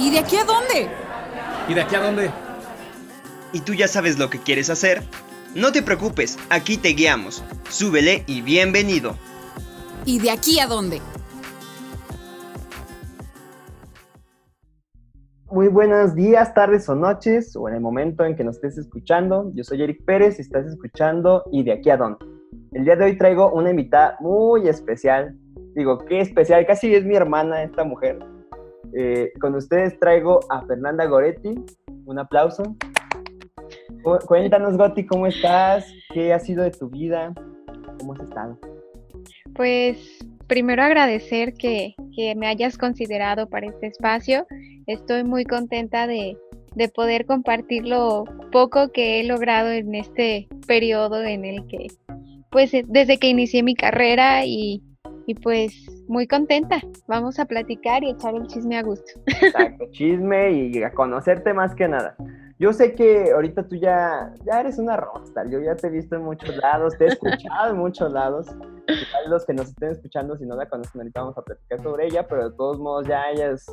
¿Y de aquí a dónde? ¿Y de aquí a dónde? ¿Y tú ya sabes lo que quieres hacer? No te preocupes, aquí te guiamos. Súbele y bienvenido. ¿Y de aquí a dónde? Muy buenos días, tardes o noches, o en el momento en que nos estés escuchando. Yo soy Eric Pérez y estás escuchando ¿Y de aquí a dónde? El día de hoy traigo una invitada muy especial. Digo, qué especial, casi es mi hermana esta mujer. Eh, con ustedes traigo a Fernanda Goretti. Un aplauso. Cuéntanos, Goti, ¿cómo estás? ¿Qué ha sido de tu vida? ¿Cómo has estado? Pues primero agradecer que, que me hayas considerado para este espacio. Estoy muy contenta de, de poder compartir lo poco que he logrado en este periodo en el que, pues desde que inicié mi carrera y, y pues muy contenta. Vamos a platicar y echar el chisme a gusto. Exacto, chisme y a conocerte más que nada. Yo sé que ahorita tú ya, ya eres una rockstar, yo ya te he visto en muchos lados, te he escuchado en muchos lados. los que nos estén escuchando, si no la conocen, ahorita vamos a platicar sobre ella, pero de todos modos ya ella es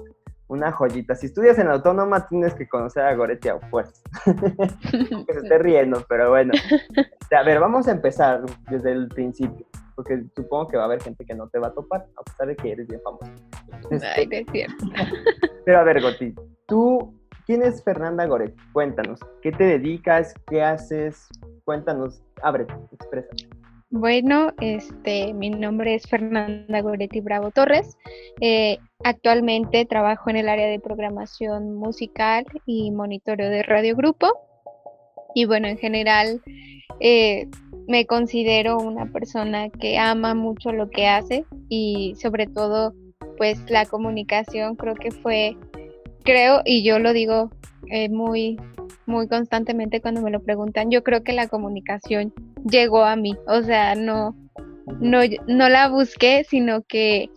una joyita. Si estudias en la autónoma, tienes que conocer a Goretti a fuerza. que se esté riendo, pero bueno. A ver, vamos a empezar desde el principio porque supongo que va a haber gente que no te va a topar, a pesar de que eres bien famoso. Ay, es cierto. Pero a ver, Goti, tú, ¿quién es Fernanda Goretti? Cuéntanos, ¿qué te dedicas? ¿Qué haces? Cuéntanos, ábrete, expresa. Bueno, este, mi nombre es Fernanda Goretti Bravo Torres. Eh, actualmente trabajo en el área de programación musical y monitoreo de Radio Grupo. Y bueno, en general eh, me considero una persona que ama mucho lo que hace y sobre todo pues la comunicación creo que fue, creo y yo lo digo eh, muy, muy constantemente cuando me lo preguntan, yo creo que la comunicación llegó a mí, o sea, no, no, no la busqué, sino que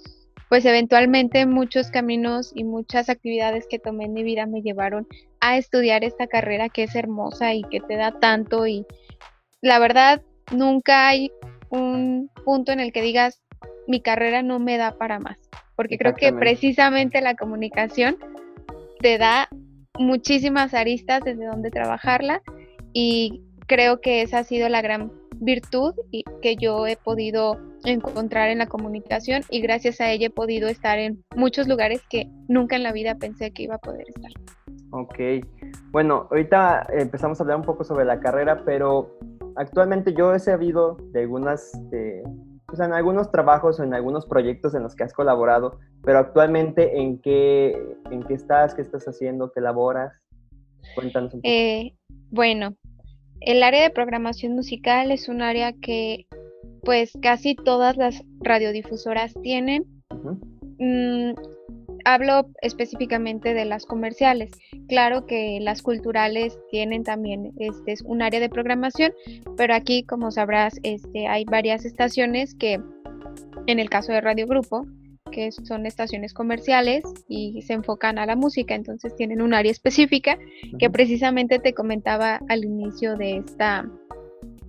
pues eventualmente muchos caminos y muchas actividades que tomé en mi vida me llevaron a estudiar esta carrera que es hermosa y que te da tanto y la verdad nunca hay un punto en el que digas, mi carrera no me da para más, porque creo que precisamente la comunicación te da muchísimas aristas desde donde trabajarla y creo que esa ha sido la gran virtud y que yo he podido encontrar en la comunicación y gracias a ella he podido estar en muchos lugares que nunca en la vida pensé que iba a poder estar. Ok, bueno, ahorita empezamos a hablar un poco sobre la carrera, pero actualmente yo he sabido de algunas, eh, pues en algunos trabajos o en algunos proyectos en los que has colaborado, pero actualmente en qué, en qué estás, qué estás haciendo, qué laboras. Cuéntanos un poco. Eh, bueno, el área de programación musical es un área que pues casi todas las radiodifusoras tienen hablo específicamente de las comerciales. Claro que las culturales tienen también este es un área de programación, pero aquí, como sabrás, este hay varias estaciones que en el caso de Radio Grupo, que son estaciones comerciales y se enfocan a la música, entonces tienen un área específica que precisamente te comentaba al inicio de esta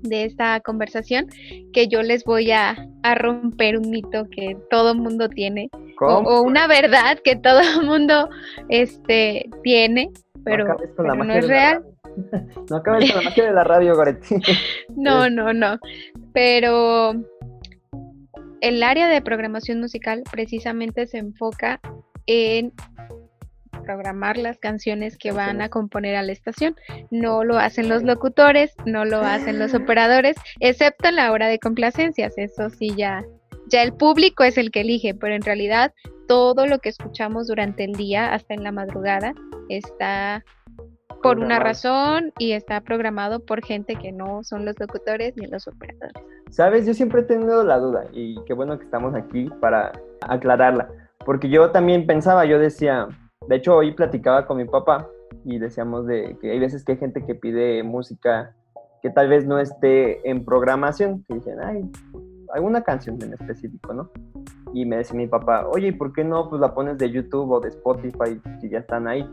de esta conversación que yo les voy a, romper un mito que todo mundo tiene o, una verdad que todo mundo este tiene pero, no, es real. No acabes con la magia de la radio Goretti. No no no. Pero el área de programación musical precisamente se enfoca en programar las canciones que van a componer a la estación. No lo hacen los locutores, no lo hacen los operadores, excepto en la hora de complacencias. Eso sí, ya, ya el público es el que elige, pero en realidad todo lo que escuchamos durante el día, hasta en la madrugada, está por una razón y está programado por gente que no son los locutores ni los operadores. Sabes, yo siempre he tenido la duda y qué bueno que estamos aquí para aclararla, porque yo también pensaba, yo decía, de hecho, hoy platicaba con mi papá y decíamos de que hay veces que hay gente que pide música que tal vez no esté en programación, que dicen, ay, alguna canción en específico, ¿no? Y me decía mi papá, oye, ¿por qué no pues la pones de YouTube o de Spotify si ya están ahí?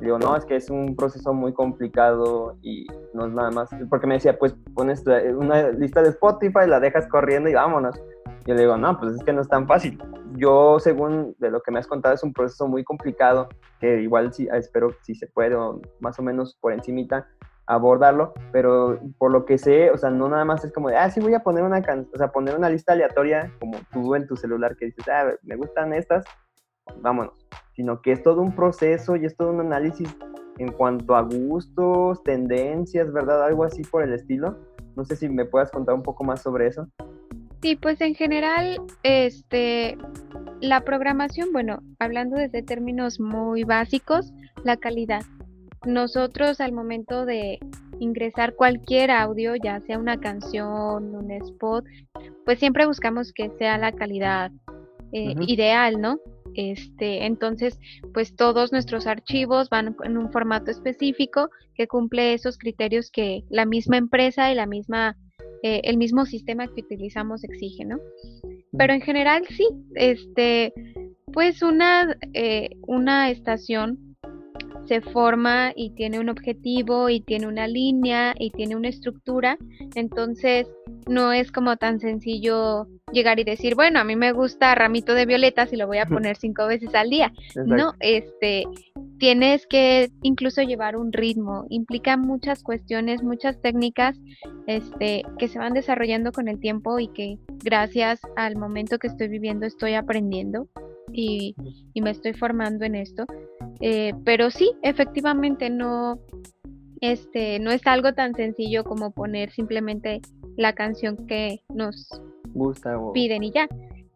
digo, no, es que es un proceso muy complicado y no es nada más, porque me decía, pues pones una lista de Spotify, la dejas corriendo y vámonos. Yo le digo, no, pues es que no es tan fácil yo, según de lo que me has contado, es un proceso muy complicado, que igual sí, espero si se puede, o más o menos por encimita, abordarlo, pero por lo que sé, o sea, no nada más es como de, ah, sí voy a poner una can o sea, poner una lista aleatoria, como tú en tu celular que dices, ah, me gustan estas, vámonos, sino que es todo un proceso y es todo un análisis en cuanto a gustos, tendencias, ¿verdad? Algo así por el estilo. No sé si me puedas contar un poco más sobre eso. Sí, pues en general, este, la programación, bueno, hablando desde términos muy básicos, la calidad. Nosotros al momento de ingresar cualquier audio, ya sea una canción, un spot, pues siempre buscamos que sea la calidad eh, ideal, ¿no? Este, entonces, pues todos nuestros archivos van en un formato específico que cumple esos criterios que la misma empresa y la misma eh, el mismo sistema que utilizamos exige, ¿no? Pero en general sí, este, pues una, eh, una estación se forma y tiene un objetivo y tiene una línea y tiene una estructura, entonces no es como tan sencillo llegar y decir, bueno, a mí me gusta ramito de violetas y lo voy a poner cinco veces al día. No, este, tienes que incluso llevar un ritmo, implica muchas cuestiones, muchas técnicas, este, que se van desarrollando con el tiempo y que gracias al momento que estoy viviendo estoy aprendiendo y, y me estoy formando en esto. Eh, pero sí, efectivamente no, este, no es algo tan sencillo como poner simplemente la canción que nos gusta piden y ya.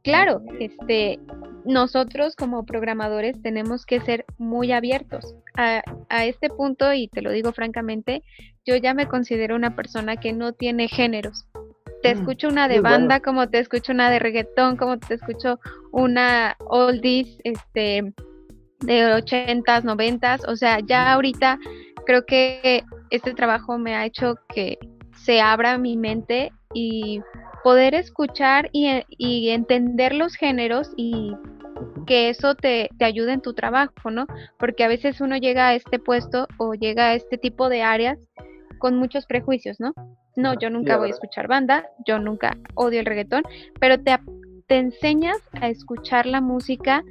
Claro, este, nosotros como programadores tenemos que ser muy abiertos. A, a, este punto, y te lo digo francamente, yo ya me considero una persona que no tiene géneros. Te mm, escucho una de banda, como te escucho una de reggaetón, como te escucho una oldies, este, de 80s, 90s, o sea, ya ahorita creo que este trabajo me ha hecho que se abra mi mente y poder escuchar y, entender los géneros y que eso te, te, ayude en tu trabajo, ¿no? Porque a veces uno llega a este puesto o llega a este tipo de áreas con muchos prejuicios, ¿no? No, yo nunca voy a escuchar banda, yo nunca odio el reggaetón, pero te, te enseñas a escuchar la música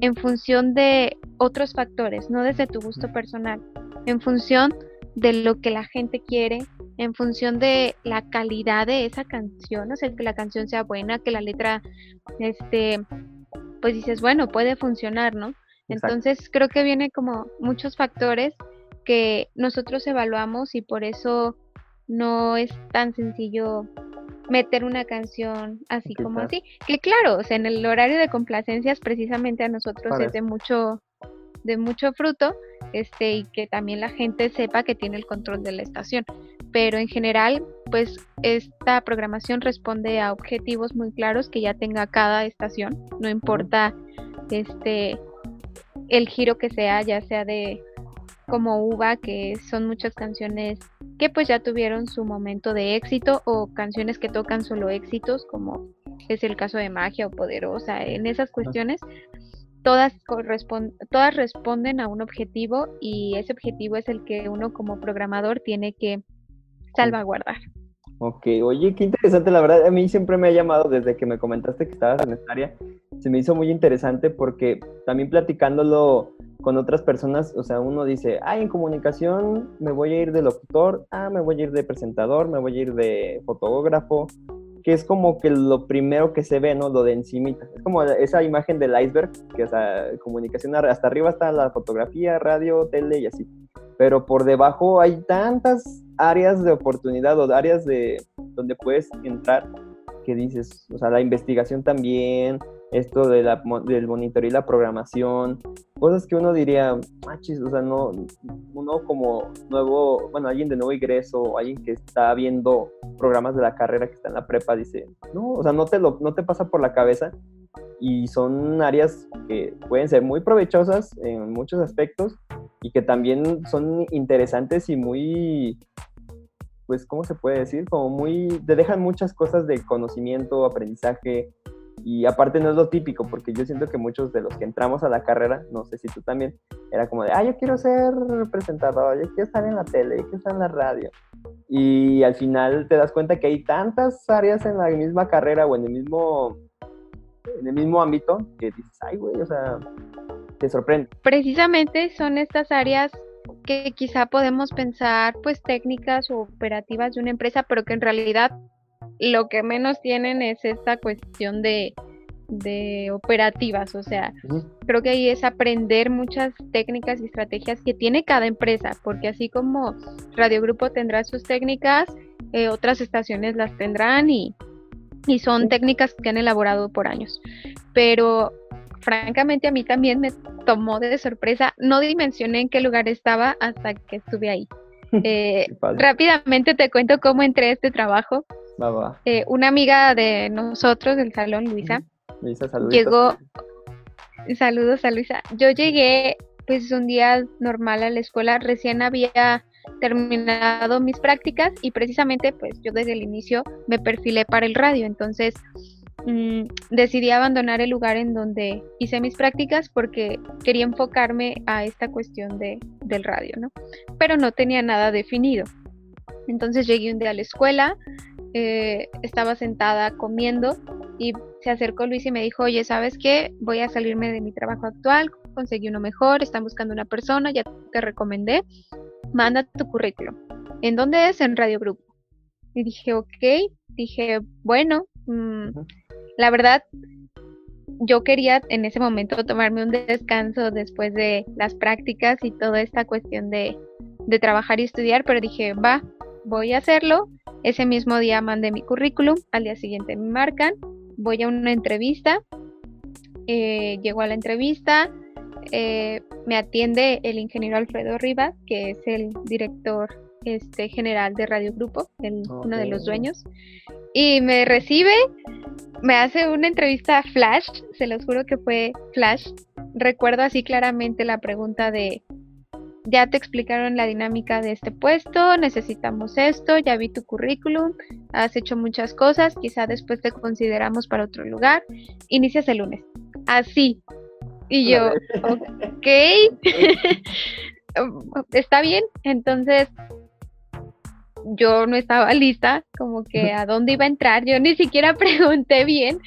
en función de otros factores, no desde tu gusto personal, en función de lo que la gente quiere, en función de la calidad de esa canción, o sea, que la canción sea buena, que la letra, este, pues dices, bueno, puede funcionar, ¿no? Entonces creo que viene como muchos factores que nosotros evaluamos y por eso no es tan sencillo meter una canción así como así. Que claro, o sea, en el horario de complacencias precisamente a nosotros es de mucho de mucho fruto, este y que también la gente sepa que tiene el control de la estación. Pero en general, pues esta programación responde a objetivos muy claros que ya tenga cada estación, no importa este el giro que sea, ya sea de como Uva, que son muchas canciones que pues ya tuvieron su momento de éxito o canciones que tocan solo éxitos, como es el caso de Magia o Poderosa. En esas cuestiones, todas, todas responden a un objetivo y ese objetivo es el que uno como programador tiene que salvaguardar. Ok, oye, qué interesante, la verdad, a mí siempre me ha llamado desde que me comentaste que estabas en esta área, se me hizo muy interesante porque también platicándolo con otras personas, o sea, uno dice, ah, en comunicación me voy a ir de locutor, ah, me voy a ir de presentador, me voy a ir de fotógrafo, que es como que lo primero que se ve, ¿no? Lo de encimita. Es como esa imagen del iceberg, que o sea, comunicación hasta arriba está la fotografía, radio, tele y así. Pero por debajo hay tantas áreas de oportunidad o áreas de donde puedes entrar que dices, o sea, la investigación también, esto de la, del monitoreo y la programación, cosas que uno diría, ah, o sea, no, uno como nuevo, bueno, alguien de nuevo ingreso, alguien que está viendo programas de la carrera que está en la prepa, dice, no, o sea, no te, lo, no te pasa por la cabeza y son áreas que pueden ser muy provechosas en muchos aspectos y que también son interesantes y muy pues, ¿cómo se puede decir? Como muy, te dejan muchas cosas de conocimiento, aprendizaje, y aparte no es lo típico, porque yo siento que muchos de los que entramos a la carrera, no sé si tú también, era como de, ah, yo quiero ser presentador, yo quiero estar en la tele, yo quiero estar en la radio. Y al final te das cuenta que hay tantas áreas en la misma carrera o en el mismo, en el mismo ámbito que dices, ay, güey, o sea, te sorprende. Precisamente son estas áreas que quizá podemos pensar pues técnicas o operativas de una empresa, pero que en realidad lo que menos tienen es esta cuestión de, de operativas, o sea, creo que ahí es aprender muchas técnicas y estrategias que tiene cada empresa, porque así como Radio Grupo tendrá sus técnicas, eh, otras estaciones las tendrán y, y son técnicas que han elaborado por años. Pero francamente a mí también me tomó de sorpresa, no dimensioné en qué lugar estaba hasta que estuve ahí. Eh, rápidamente te cuento cómo entré a este trabajo. Eh, una amiga de nosotros del salón, Luisa, Luisa saludos. llegó. Saludos a Luisa. Yo llegué, pues, un día normal a la escuela. Recién había terminado mis prácticas y precisamente, pues, yo desde el inicio me perfilé para el radio. Entonces, Mm, decidí abandonar el lugar en donde hice mis prácticas porque quería enfocarme a esta cuestión de, del radio, ¿no? Pero no tenía nada definido. Entonces llegué un día a la escuela, eh, estaba sentada comiendo y se acercó Luis y me dijo, oye, ¿sabes qué? Voy a salirme de mi trabajo actual, conseguí uno mejor, están buscando una persona, ya te recomendé, manda tu currículum. ¿En dónde es? En Radio Grupo. Y dije, ok, dije, bueno, mmm, la verdad, yo quería en ese momento tomarme un descanso después de las prácticas y toda esta cuestión de, trabajar y estudiar, pero dije, va, voy a hacerlo. Ese mismo día mandé mi currículum, al día siguiente me marcan, voy a una entrevista, eh, llego a la entrevista, eh, me atiende el ingeniero Alfredo Rivas, que es el director este, general de Radio Grupo, uno de los dueños, y me recibe, me hace una entrevista flash, se los juro que fue flash. Recuerdo así claramente la pregunta de, ya te explicaron la dinámica de este puesto, necesitamos esto, ya vi tu currículum, has hecho muchas cosas, quizá después te consideramos para otro lugar, inicias el lunes. Así. Y yo, ok, está bien. Entonces, yo no estaba lista, como que a dónde iba a entrar, yo ni siquiera pregunté bien,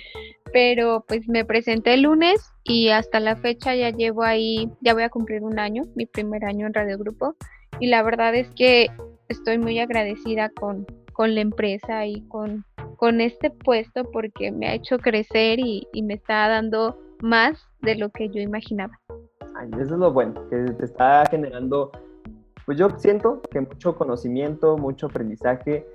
pero pues me presenté el lunes y hasta la fecha ya llevo ahí, ya voy a cumplir un año, mi primer año en Radio Grupo, y la verdad es que estoy muy agradecida con, con la empresa y con, con este puesto porque me ha hecho crecer y, y me está dando más de lo que yo imaginaba. Ay, eso es lo bueno, que te está generando pues yo siento que mucho conocimiento, mucho aprendizaje,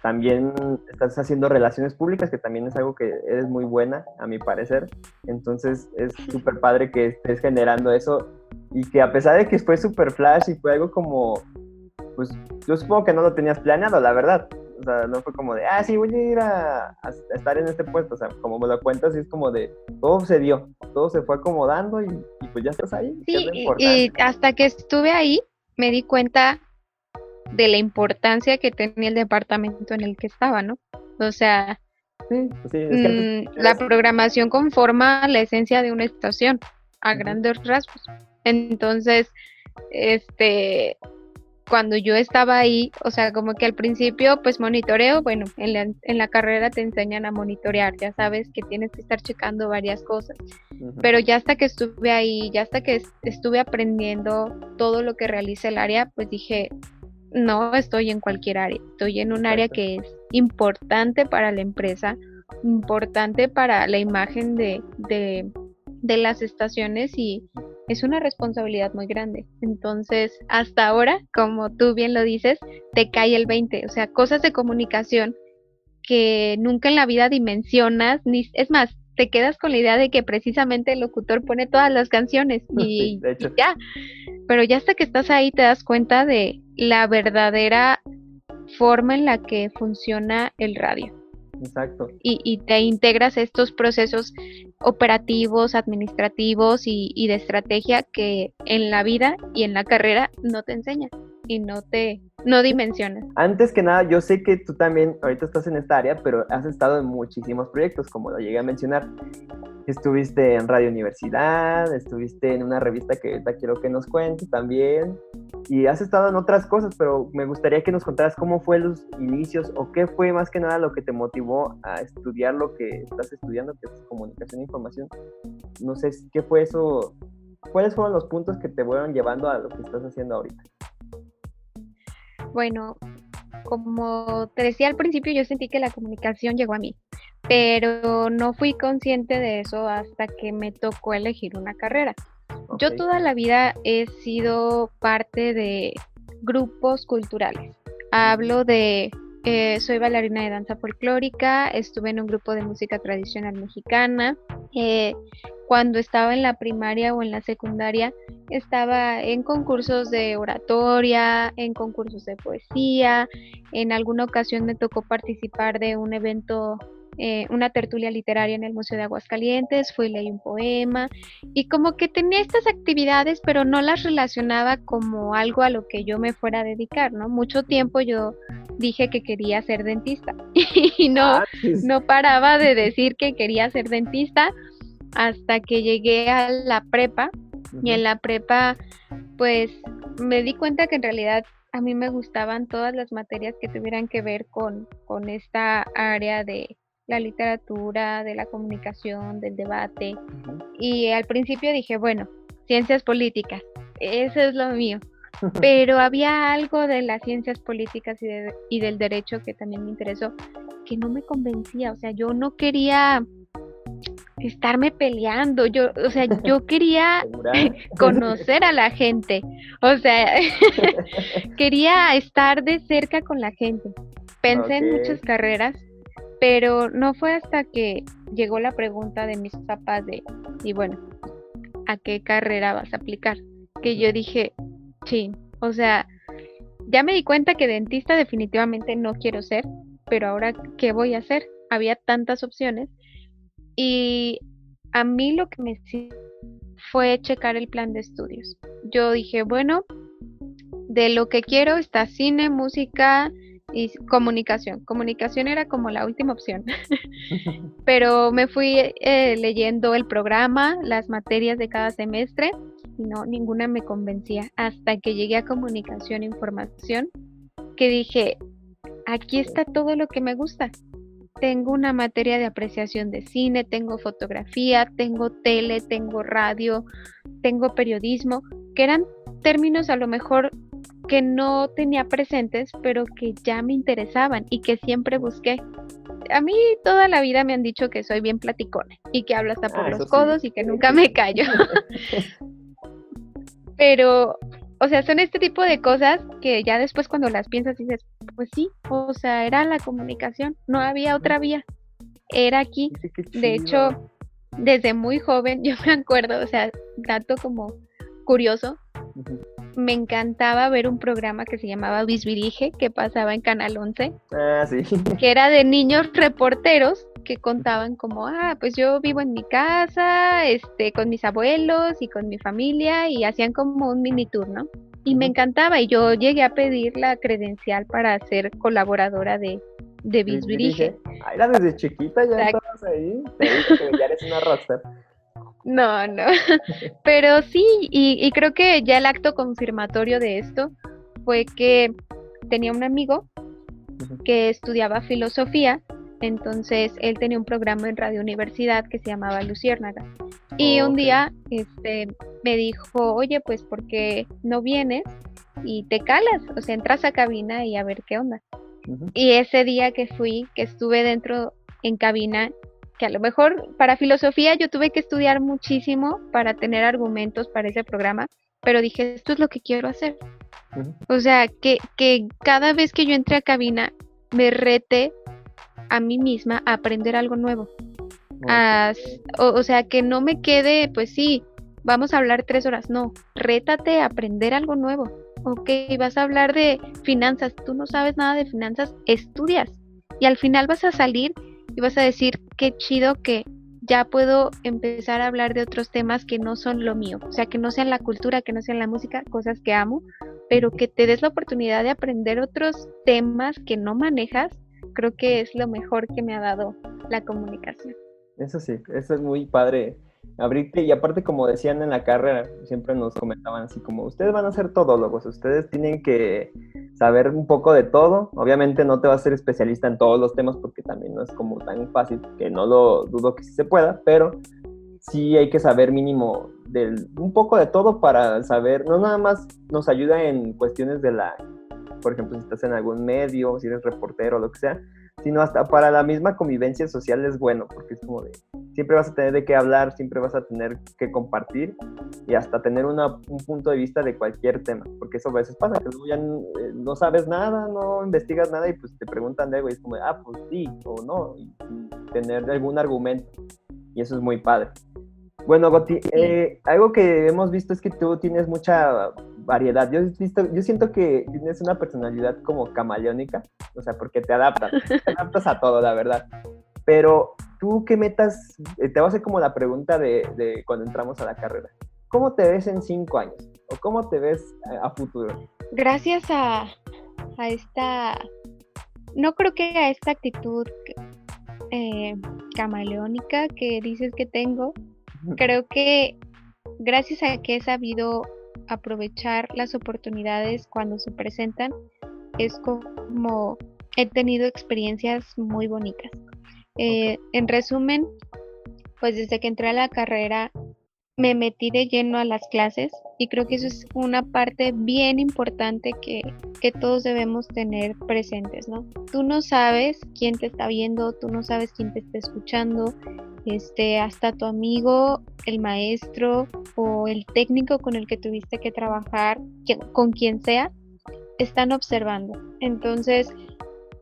también estás haciendo relaciones públicas, que también es algo que eres muy buena, a mi parecer. Entonces es súper padre que estés generando eso y que a pesar de que fue súper flash y fue algo como, pues yo supongo que no lo tenías planeado, la verdad. O sea, no fue como de, ah, sí, voy a ir a, estar en este puesto. O sea, como me lo cuentas, es como de, todo se dio, todo se fue acomodando y, pues ya estás ahí. Sí, y hasta que estuve ahí, me di cuenta de la importancia que tenía el departamento en el que estaba, ¿no? O sea, mm, la programación conforma la esencia de una estación a grandes rasgos. Entonces, este, cuando yo estaba ahí, o sea, como que al principio, pues monitoreo, bueno, en la, en la carrera te enseñan a monitorear, ya sabes que tienes que estar checando varias cosas, pero ya hasta que estuve ahí, ya hasta que estuve aprendiendo todo lo que realiza el área, pues dije, no estoy en cualquier área, estoy en un área que es importante para la empresa, importante para la imagen de, de, de las estaciones y es una responsabilidad muy grande. Entonces, hasta ahora, como tú bien lo dices, te cae el 20, o sea, cosas de comunicación que nunca en la vida dimensionas, ni es más, te quedas con la idea de que precisamente el locutor pone todas las canciones y, ya. Pero ya hasta que estás ahí te das cuenta de la verdadera forma en la que funciona el radio. Exacto. Y, te integras estos procesos operativos, administrativos y, de estrategia que en la vida y en la carrera no te enseñan y no te no dimensionas. Antes que nada, yo sé que tú también ahorita estás en esta área, pero has estado en muchísimos proyectos, como lo llegué a mencionar. Estuviste en Radio Universidad, estuviste en una revista que ahorita quiero que nos cuentes también. y has estado en otras cosas, pero me gustaría que nos contaras cómo fue los inicios o qué fue más que nada lo que te motivó a estudiar lo que estás estudiando, que es comunicación e información. No sé, ¿qué fue eso? ¿Cuáles fueron los puntos que te fueron llevando a lo que estás haciendo ahorita? Bueno, como te decía al principio, yo sentí que la comunicación llegó a mí, pero no fui consciente de eso hasta que me tocó elegir una carrera. Yo toda la vida he sido parte de grupos culturales. Hablo de, eh, soy bailarina de danza folclórica, estuve en un grupo de música tradicional mexicana. Eh, cuando estaba en la primaria o en la secundaria, estaba en concursos de oratoria, en concursos de poesía. En alguna ocasión me tocó participar de un evento eh, una tertulia literaria en el Museo de Aguascalientes, fui leí un poema y como que tenía estas actividades pero no las relacionaba como algo a lo que yo me fuera a dedicar, ¿no? Mucho tiempo yo dije que quería ser dentista. Y no, ah, no paraba de decir que quería ser dentista hasta que llegué a la prepa. Y en la prepa pues me di cuenta que en realidad a mí me gustaban todas las materias que tuvieran que ver con, con esta área de, la literatura, de la comunicación, del debate. Y al principio dije, bueno, ciencias políticas, eso es lo mío. Pero había algo de las ciencias políticas y, y del derecho que también me interesó, que no me convencía. O sea, yo no quería estarme peleando. Yo, o sea, yo quería conocer a la gente. O sea, quería estar de cerca con la gente. Pensé en muchas carreras, pero no fue hasta que llegó la pregunta de mis papás de, y bueno, ¿a qué carrera vas a aplicar? Que yo dije, sí, o sea, ya me di cuenta que dentista definitivamente no quiero ser, pero ahora, ¿qué voy a hacer? Había tantas opciones y a mí lo que me fue checar el plan de estudios. Yo dije, bueno, de lo que quiero está cine, música, y comunicación. Comunicación era como la última opción. Pero me fui eh, leyendo el programa, las materias de cada semestre y no, ninguna me convencía hasta que llegué a comunicación e información que dije, aquí está todo lo que me gusta. Tengo una materia de apreciación de cine, tengo fotografía, tengo tele, tengo radio, tengo periodismo, que eran términos a lo mejor que no tenía presentes, pero que ya me interesaban y que siempre busqué. A mí toda la vida me han dicho que soy bien platicona y que hablo hasta por ah, los codos y que nunca me callo. pero, o sea, son este tipo de cosas que ya después cuando las piensas dices, pues sí, o sea, era la comunicación, no había otra vía, era aquí. De hecho, desde muy joven, yo me acuerdo, o sea, dato como curioso, me encantaba ver un programa que se llamaba Bisbirige, que pasaba en Canal 11. Ah, sí. Que era de niños reporteros que contaban como, ah, pues yo vivo en mi casa, este, con mis abuelos y con mi familia, y hacían como un mini tour, ¿no? Y me encantaba, y yo llegué a pedir la credencial para ser colaboradora de, de Bisbirige. Ah, era desde chiquita, ya estabas ahí, te que ya eres una rockstar. No, no. Pero sí, y, creo que ya el acto confirmatorio de esto fue que tenía un amigo que estudiaba filosofía, entonces él tenía un programa en Radio Universidad que se llamaba Luciérnaga. Y un día este, me dijo, oye, pues, ¿por qué no vienes y te calas? O sea, entras a cabina y a ver qué onda. Y ese día que fui, que estuve dentro en cabina, que a lo mejor para filosofía yo tuve que estudiar muchísimo para tener argumentos para ese programa, pero dije, esto es lo que quiero hacer. O sea, que, que cada vez que yo entre a cabina me rete a mí misma a aprender algo nuevo. o, sea, que no me quede, pues sí, vamos a hablar tres horas. No, rétate a aprender algo nuevo. Ok, vas a hablar de finanzas. Tú no sabes nada de finanzas, estudias. Y al final vas a salir y vas a decir, qué chido que ya puedo empezar a hablar de otros temas que no son lo mío, o sea, que no sean la cultura, que no sean la música, cosas que amo, pero que te des la oportunidad de aprender otros temas que no manejas, creo que es lo mejor que me ha dado la comunicación. Eso sí, eso es muy padre abrirte, y aparte como decían en la carrera, siempre nos comentaban así como, ustedes van a ser todólogos, ustedes tienen que saber un poco de todo, obviamente no te vas a ser especialista en todos los temas porque también no es como tan fácil, que no lo dudo que sí se pueda, pero sí hay que saber mínimo del, un poco de todo para saber, no nada más nos ayuda en cuestiones de la, por ejemplo, si estás en algún medio, si eres reportero o lo que sea, sino hasta para la misma convivencia social es bueno, porque es como de, siempre vas a tener de qué hablar, siempre vas a tener que compartir y hasta tener una, un punto de vista de cualquier tema, porque eso a veces pasa, que luego ya eh, no, sabes nada, no investigas nada y pues te preguntan de algo y es como, ah, pues sí o no, y tener algún argumento, y eso es muy padre. Bueno, Goti, eh, algo que hemos visto es que tú tienes mucha variedad. Yo, visto, yo siento que tienes una personalidad como camaleónica, o sea, porque te adaptas, te adaptas a todo, la verdad. Pero tú qué metas, eh, te voy a hacer como la pregunta de, cuando entramos a la carrera. ¿Cómo te ves en cinco años? ¿O cómo te ves a, futuro? Gracias a, a, esta, no creo que a esta actitud eh, camaleónica que dices que tengo, creo que gracias a que he sabido aprovechar las oportunidades cuando se presentan, es como he tenido experiencias muy bonitas. Eh, en resumen, pues desde que entré a la carrera me metí de lleno a las clases y creo que eso es una parte bien importante que, que, todos debemos tener presentes, ¿no? Tú no sabes quién te está viendo, tú no sabes quién te está escuchando, este, hasta tu amigo, el maestro o el técnico con el que tuviste que trabajar, con quien sea, están observando. Entonces,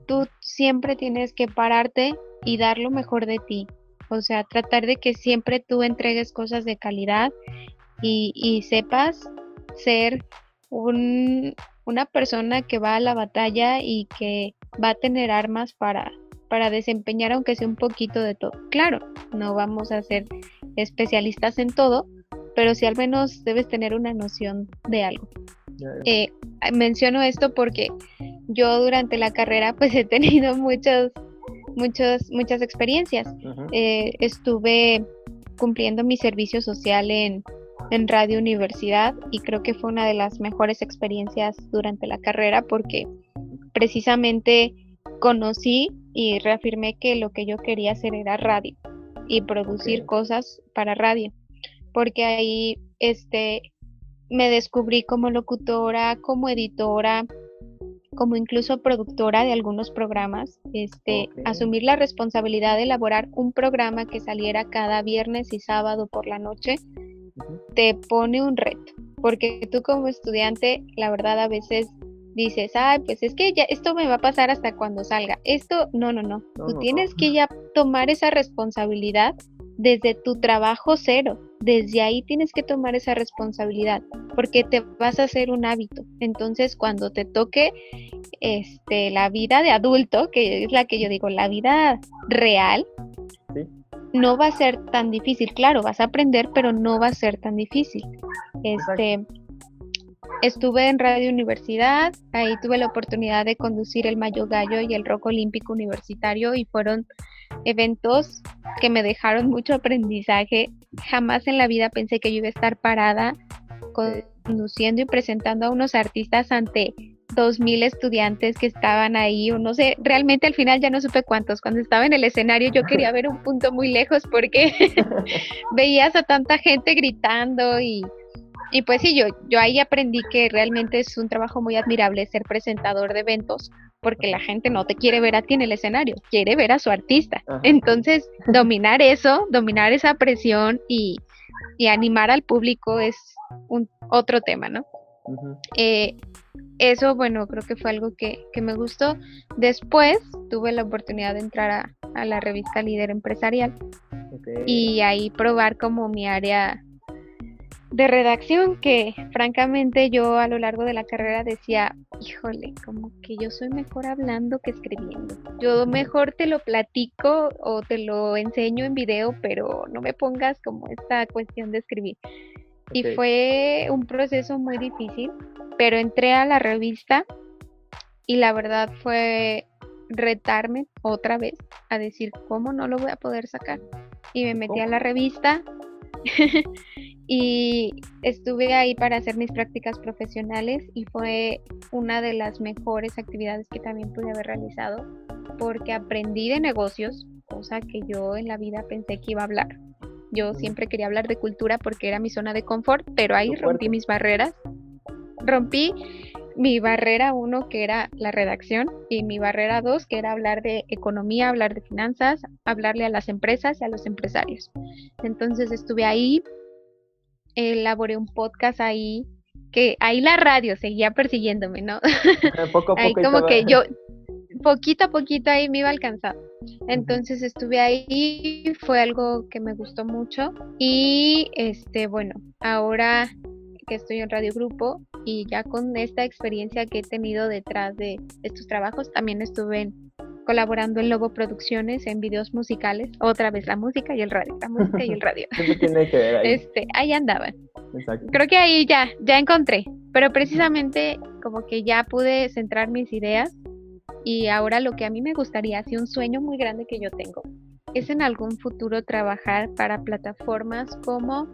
tú siempre tienes que pararte y dar lo mejor de ti. O sea, tratar de que siempre tú entregues cosas de calidad y, sepas ser una persona que va a la batalla y que va a tener armas para, para desempeñar aunque sea un poquito de todo. Claro, no vamos a ser especialistas en todo, pero sí al menos debes tener una noción de algo. Eh, menciono esto porque yo durante la carrera pues he tenido muchos, muchos, muchas experiencias. Eh, estuve cumpliendo mi servicio social en, en Radio Universidad y creo que fue una de las mejores experiencias durante la carrera porque precisamente conocí y reafirmé que lo que yo quería hacer era radio y producir cosas para radio, porque ahí este me descubrí como locutora, como editora, como incluso productora de algunos programas, este, asumir la responsabilidad de elaborar un programa que saliera cada viernes y sábado por la noche, te pone un reto, porque tú como estudiante, la verdad a veces dices, ay, pues es que ya esto me va a pasar hasta cuando salga. Esto, no, no, no. Tú tienes que ya tomar esa responsabilidad desde tu trabajo cero. Desde ahí tienes que tomar esa responsabilidad porque te vas a hacer un hábito. Entonces, cuando te toque este la vida de adulto, que es la que yo digo, la vida real, no va a ser tan difícil. Claro, vas a aprender, pero no va a ser tan difícil. Este, Estuve en Radio Universidad, ahí tuve la oportunidad de conducir el Mayo Gallo y el Rock Olímpico Universitario y fueron eventos que me dejaron mucho aprendizaje. Jamás en la vida pensé que yo iba a estar parada conduciendo y presentando a unos artistas ante dos mil estudiantes que estaban ahí, o no sé, realmente al final ya no supe cuántos. Cuando estaba en el escenario yo quería ver un punto muy lejos porque veías a tanta gente gritando y y pues sí, yo, yo ahí aprendí que realmente es un trabajo muy admirable ser presentador de eventos, porque la gente no te quiere ver a ti en el escenario, quiere ver a su artista. Entonces, dominar eso, dominar esa presión y, animar al público es un otro tema, ¿no? Eh, eso, bueno, creo que fue algo que, me gustó. Después tuve la oportunidad de entrar a, la revista Líder Empresarial y ahí probar como mi área de redacción que francamente yo a lo largo de la carrera decía, híjole, como que yo soy mejor hablando que escribiendo. Yo mejor te lo platico o te lo enseño en video, pero no me pongas como esta cuestión de escribir. Y fue un proceso muy difícil, pero entré a la revista y la verdad fue retarme otra vez a decir cómo no lo voy a poder sacar. Y me metí a la revista y estuve ahí para hacer mis prácticas profesionales y fue una de las mejores actividades que también pude haber realizado porque aprendí de negocios, cosa que yo en la vida pensé que iba a hablar. Yo siempre quería hablar de cultura porque era mi zona de confort, pero ahí rompí mis barreras. Rompí mi barrera uno, que era la redacción, y mi barrera dos, que era hablar de economía, hablar de finanzas, hablarle a las empresas y a los empresarios. Entonces estuve ahí, elaboré un podcast ahí, que ahí la radio seguía persiguiéndome, ¿no? Poco a poco ahí como que yo, poquito a poquito ahí me iba alcanzando. Entonces estuve ahí, fue algo que me gustó mucho y este, bueno, ahora que estoy en Radio Grupo y ya con esta experiencia que he tenido detrás de estos trabajos, también estuve colaborando en Lobo Producciones en videos musicales, otra vez la música y el radio, la música y el radio. tiene que ver ahí. Este, ahí andaban. Creo que ahí ya, ya encontré, pero precisamente como que ya pude centrar mis ideas y ahora lo que a mí me gustaría, así un sueño muy grande que yo tengo, es en algún futuro trabajar para plataformas como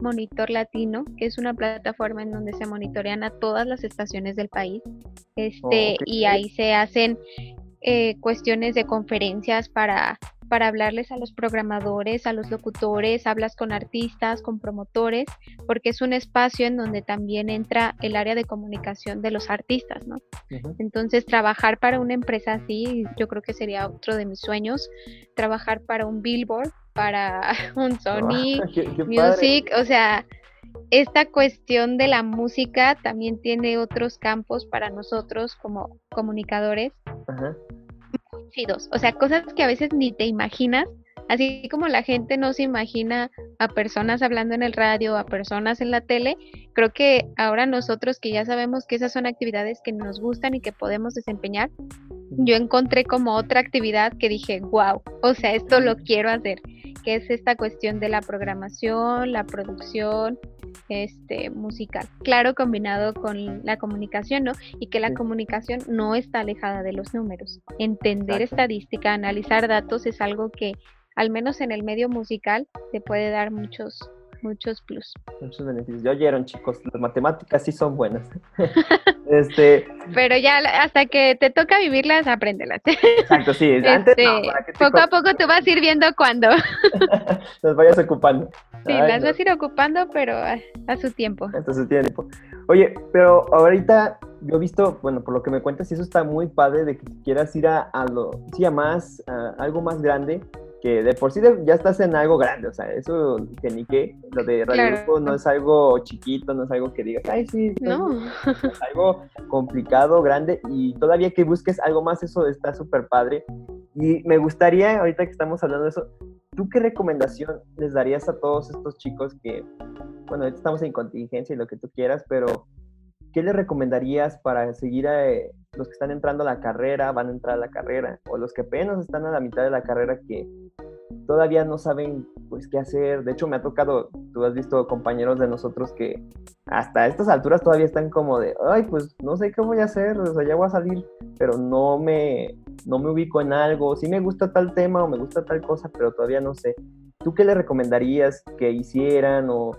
Monitor Latino, que es una plataforma en donde se monitorean a todas las estaciones del país. Este, y ahí se hacen eh, cuestiones de conferencias para para hablarles a los programadores, a los locutores, hablas con artistas, con promotores, porque es un espacio en donde también entra el área de comunicación de los artistas, ¿no? Entonces, trabajar para una empresa así, yo creo que sería otro de mis sueños, trabajar para un Billboard, para un Sony Music, o sea, esta cuestión de la música también tiene otros campos para nosotros como comunicadores. Ajá o sea, cosas que a veces ni te imaginas, así como la gente no se imagina a personas hablando en el radio, a personas en la tele, creo que ahora nosotros que ya sabemos que esas son actividades que nos gustan y que podemos desempeñar, yo encontré como otra actividad que dije, wow, o sea, esto lo quiero hacer, que es esta cuestión de la programación, la producción, este musical. Claro, combinado con la comunicación, ¿no? Y que la comunicación no está alejada de los números. Entender estadística, analizar datos es algo que al menos en el medio musical te puede dar muchos muchos plus. Muchos beneficios. Ya oyeron, chicos, las matemáticas sí son buenas. este... Pero ya hasta que te toca vivirlas, apréndelas. Exacto, sí. Antes, este, poco a poco tú vas a ir viendo cuándo. las vayas ocupando. Sí, las vas a ir ocupando, pero a, su tiempo. A su tiempo. Oye, pero ahorita yo he visto, bueno, por lo que me cuentas, y eso está muy padre de que quieras ir a, a lo, sí, a más, a algo más grande que de por sí ya estás en algo grande, o sea, eso que ni qué, lo de Radio Grupo no es algo chiquito, no es algo que digas, ay, sí, no. es algo complicado, grande, y todavía que busques algo más, eso está súper padre. Y me gustaría, ahorita que estamos hablando de eso, ¿tú qué recomendación les darías a todos estos chicos que, bueno, ahorita estamos en contingencia y lo que tú quieras, pero ¿qué le recomendarías para seguir a eh, los que están entrando a la carrera, van a entrar a la carrera, o los que apenas están a la mitad de la carrera que todavía no saben pues qué hacer? De hecho, me ha tocado, tú has visto compañeros de nosotros que hasta estas alturas todavía están como de, ay, pues no sé qué voy a hacer, o sea, ya voy a salir, pero no me, no me ubico en algo, sí me gusta tal tema o me gusta tal cosa, pero todavía no sé. ¿Tú qué le recomendarías que hicieran o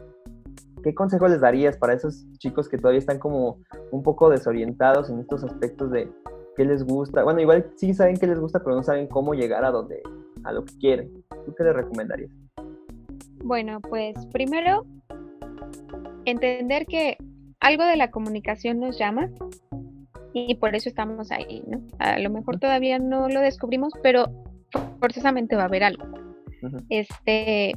¿qué consejo les darías para esos chicos que todavía están como un poco desorientados en estos aspectos de qué les gusta? Bueno, igual sí saben qué les gusta, pero no saben cómo llegar a donde, a lo que quieren. ¿Tú qué les recomendarías? Bueno, pues primero entender que algo de la comunicación nos llama y por eso estamos ahí, ¿no? A lo mejor todavía no lo descubrimos, pero forzosamente va a haber algo. Este,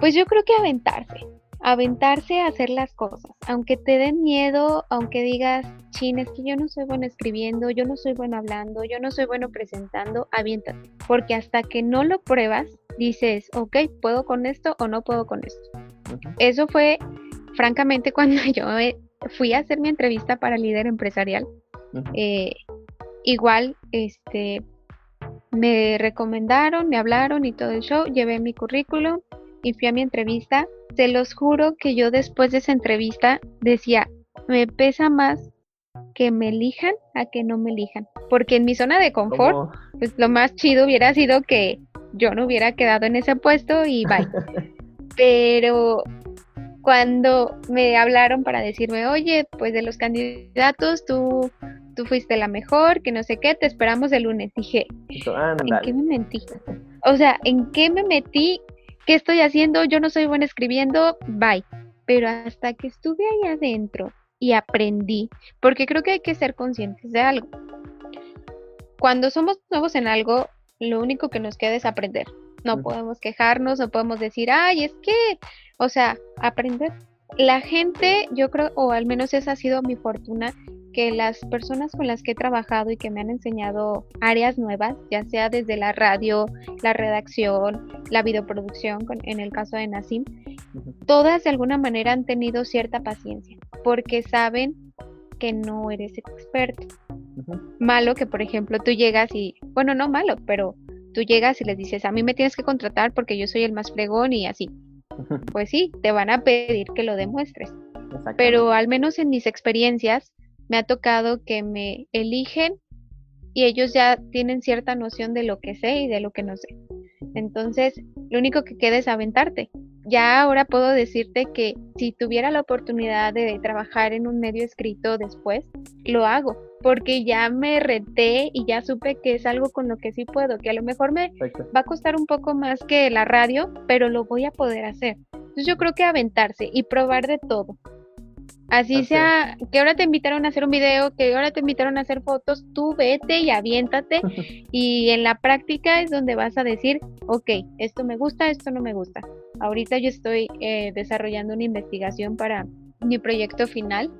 pues yo creo que aventarse, aventarse a hacer las cosas, aunque te den miedo, aunque digas, chin, es que yo no soy bueno escribiendo, yo no soy bueno hablando, yo no soy bueno presentando, aviéntate, porque hasta que no lo pruebas, dices, ok, puedo con esto o no puedo con esto. Eso fue, francamente, cuando yo fui a hacer mi entrevista para líder empresarial. Eh, igual, este, me recomendaron, me hablaron y todo el show, llevé mi currículum y fui a mi entrevista se los juro que yo después de esa entrevista decía, me pesa más que me elijan a que no me elijan. Porque en mi zona de confort, pues lo más chido hubiera sido que yo no hubiera quedado en ese puesto y bye. pero cuando me hablaron para decirme, oye, pues de los candidatos tú, tú fuiste la mejor, que no sé qué, te esperamos el lunes. Dije, ¿en qué me mentí? O sea, ¿en qué me metí? ¿Qué estoy haciendo? Yo no soy buena escribiendo, bye. Pero hasta que estuve ahí adentro y aprendí, porque creo que hay que ser conscientes de algo. Cuando somos nuevos en algo, lo único que nos queda es aprender. No podemos quejarnos, no podemos decir, ay, es que, o sea, aprender. La gente, yo creo, o al menos esa ha sido mi fortuna, que las personas con las que he trabajado y que me han enseñado áreas nuevas, ya sea desde la radio, la redacción, la videoproducción, en el caso de Nasim, todas de alguna manera han tenido cierta paciencia, porque saben que no eres experto. Malo que, por ejemplo, tú llegas y, bueno, no malo, pero tú llegas y les dices, a mí me tienes que contratar porque yo soy el más fregón y así. Pues sí, te van a pedir que lo demuestres. Pero al menos en mis experiencias me ha tocado que me eligen y ellos ya tienen cierta noción de lo que sé y de lo que no sé. Entonces, lo único que queda es aventarte. Ya ahora puedo decirte que si tuviera la oportunidad de trabajar en un medio escrito después, lo hago, porque ya me reté y ya supe que es algo con lo que sí puedo, que a lo mejor me va a costar un poco más que la radio, pero lo voy a poder hacer. Entonces yo creo que aventarse y probar de todo. Así sea, que ahora te invitaron a hacer un video, que ahora te invitaron a hacer fotos, tú vete y aviéntate. Y en la práctica es donde vas a decir, ok, esto me gusta, esto no me gusta. Ahorita yo estoy eh, desarrollando una investigación para mi proyecto final.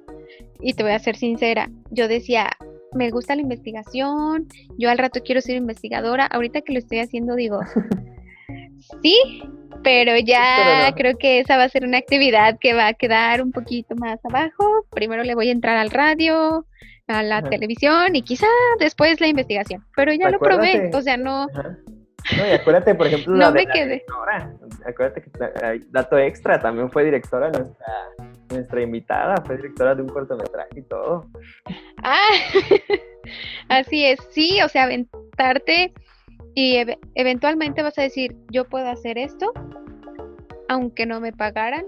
Y te voy a ser sincera, yo decía, me gusta la investigación, yo al rato quiero ser investigadora, ahorita que lo estoy haciendo digo, sí, pero ya creo que esa va a ser una actividad que va a quedar un poquito más abajo. Primero le voy a entrar al radio, a la televisión y quizá después la investigación. Pero ya lo probé, o sea, no... No, y acuérdate, por ejemplo, no me quedé. Acuérdate que dato extra, también fue directora nuestra, nuestra invitada, fue directora de un cortometraje y todo. Ah, así es, sí, o sea, aventarte y eventualmente vas a decir, yo puedo hacer esto, aunque no me pagaran,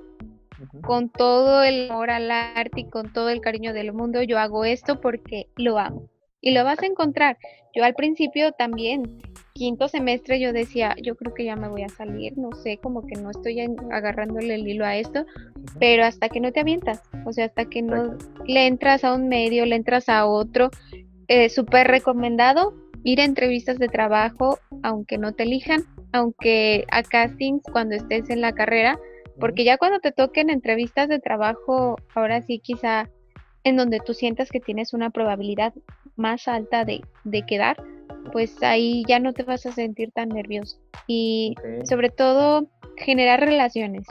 con todo el amor al arte y con todo el cariño del mundo, yo hago esto porque lo amo. Y lo vas a encontrar. Yo al principio también, quinto semestre, yo decía, yo creo que ya me voy a salir, no sé, como que no estoy agarrándole el hilo a esto, pero hasta que no te avientas, o sea, hasta que no le entras a un medio, le entras a otro, eh, súper recomendado ir a entrevistas de trabajo, aunque no te elijan, aunque a castings cuando estés en la carrera, porque ya cuando te toquen entrevistas de trabajo, ahora sí quizá en donde tú sientas que tienes una probabilidad más alta de, quedar, pues ahí ya no te vas a sentir tan nervioso. Y sobre todo generar relaciones.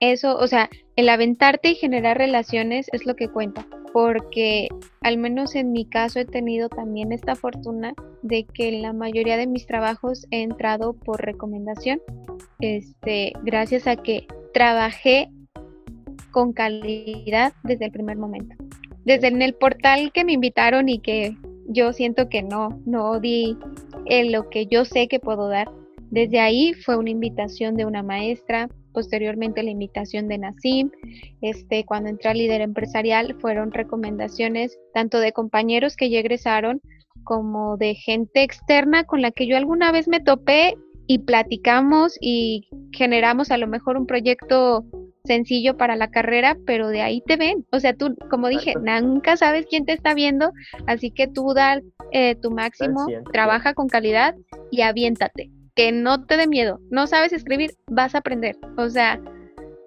Eso, o sea, el aventarte y generar relaciones es lo que cuenta porque al menos en mi caso he tenido también esta fortuna de que en la mayoría de mis trabajos he entrado por recomendación, este, gracias a que trabajé con calidad desde el primer momento. Desde en el portal que me invitaron y que yo siento que no, no di lo que yo sé que puedo dar. Desde ahí fue una invitación de una maestra, posteriormente la invitación de Nasim. Este, cuando entré al líder empresarial fueron recomendaciones tanto de compañeros que ya egresaron como de gente externa con la que yo alguna vez me topé y platicamos y generamos a lo mejor un proyecto sencillo para la carrera, pero de ahí te ven. O sea, tú, como dije, nunca sabes quién te está viendo, así que tú da eh, tu máximo, trabaja con calidad y aviéntate que no te dé miedo. No sabes escribir, vas a aprender. O sea,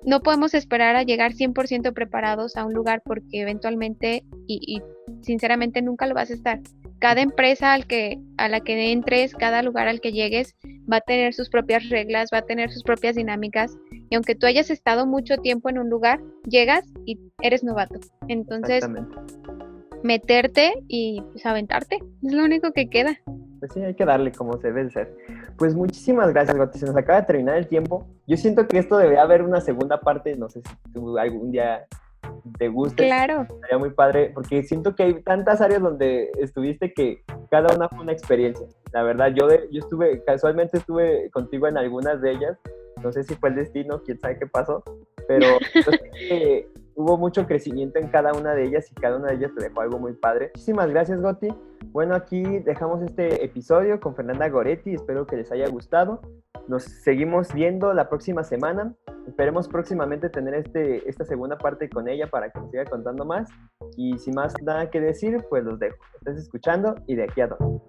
no podemos esperar a llegar 100% preparados a un lugar porque eventualmente y, sinceramente nunca lo vas a estar. Cada empresa al que, a la que entres, cada lugar al que llegues, va a tener sus propias reglas, va a tener sus propias dinámicas. Y aunque tú hayas estado mucho tiempo en un lugar, llegas y eres novato. Entonces, meterte y pues aventarte. Es lo único que queda. Pues sí, hay que darle como se debe ser. Pues muchísimas gracias, Goti. Se nos acaba de terminar el tiempo. Yo siento que esto debe haber una segunda parte. No sé si tú algún día te guste. Claro. Sería muy padre, porque siento que hay tantas áreas donde estuviste que cada una fue una experiencia. La verdad, yo, yo estuve, casualmente estuve contigo en algunas de ellas no sé si fue el destino, quién sabe qué pasó, pero hubo mucho crecimiento en cada una de ellas y cada una de ellas te dejó algo muy padre. Muchísimas gracias, Goti. Bueno, aquí dejamos este episodio con Fernanda Goretti. Espero que les haya gustado. Nos seguimos viendo la próxima semana. Esperemos próximamente tener este, esta segunda parte con ella para que nos siga contando más. Y sin más nada que decir, pues los dejo. Estás escuchando y de aquí a dónde.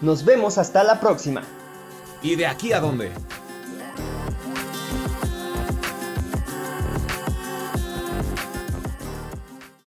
Nos vemos hasta la próxima. ¿Y de aquí a dónde?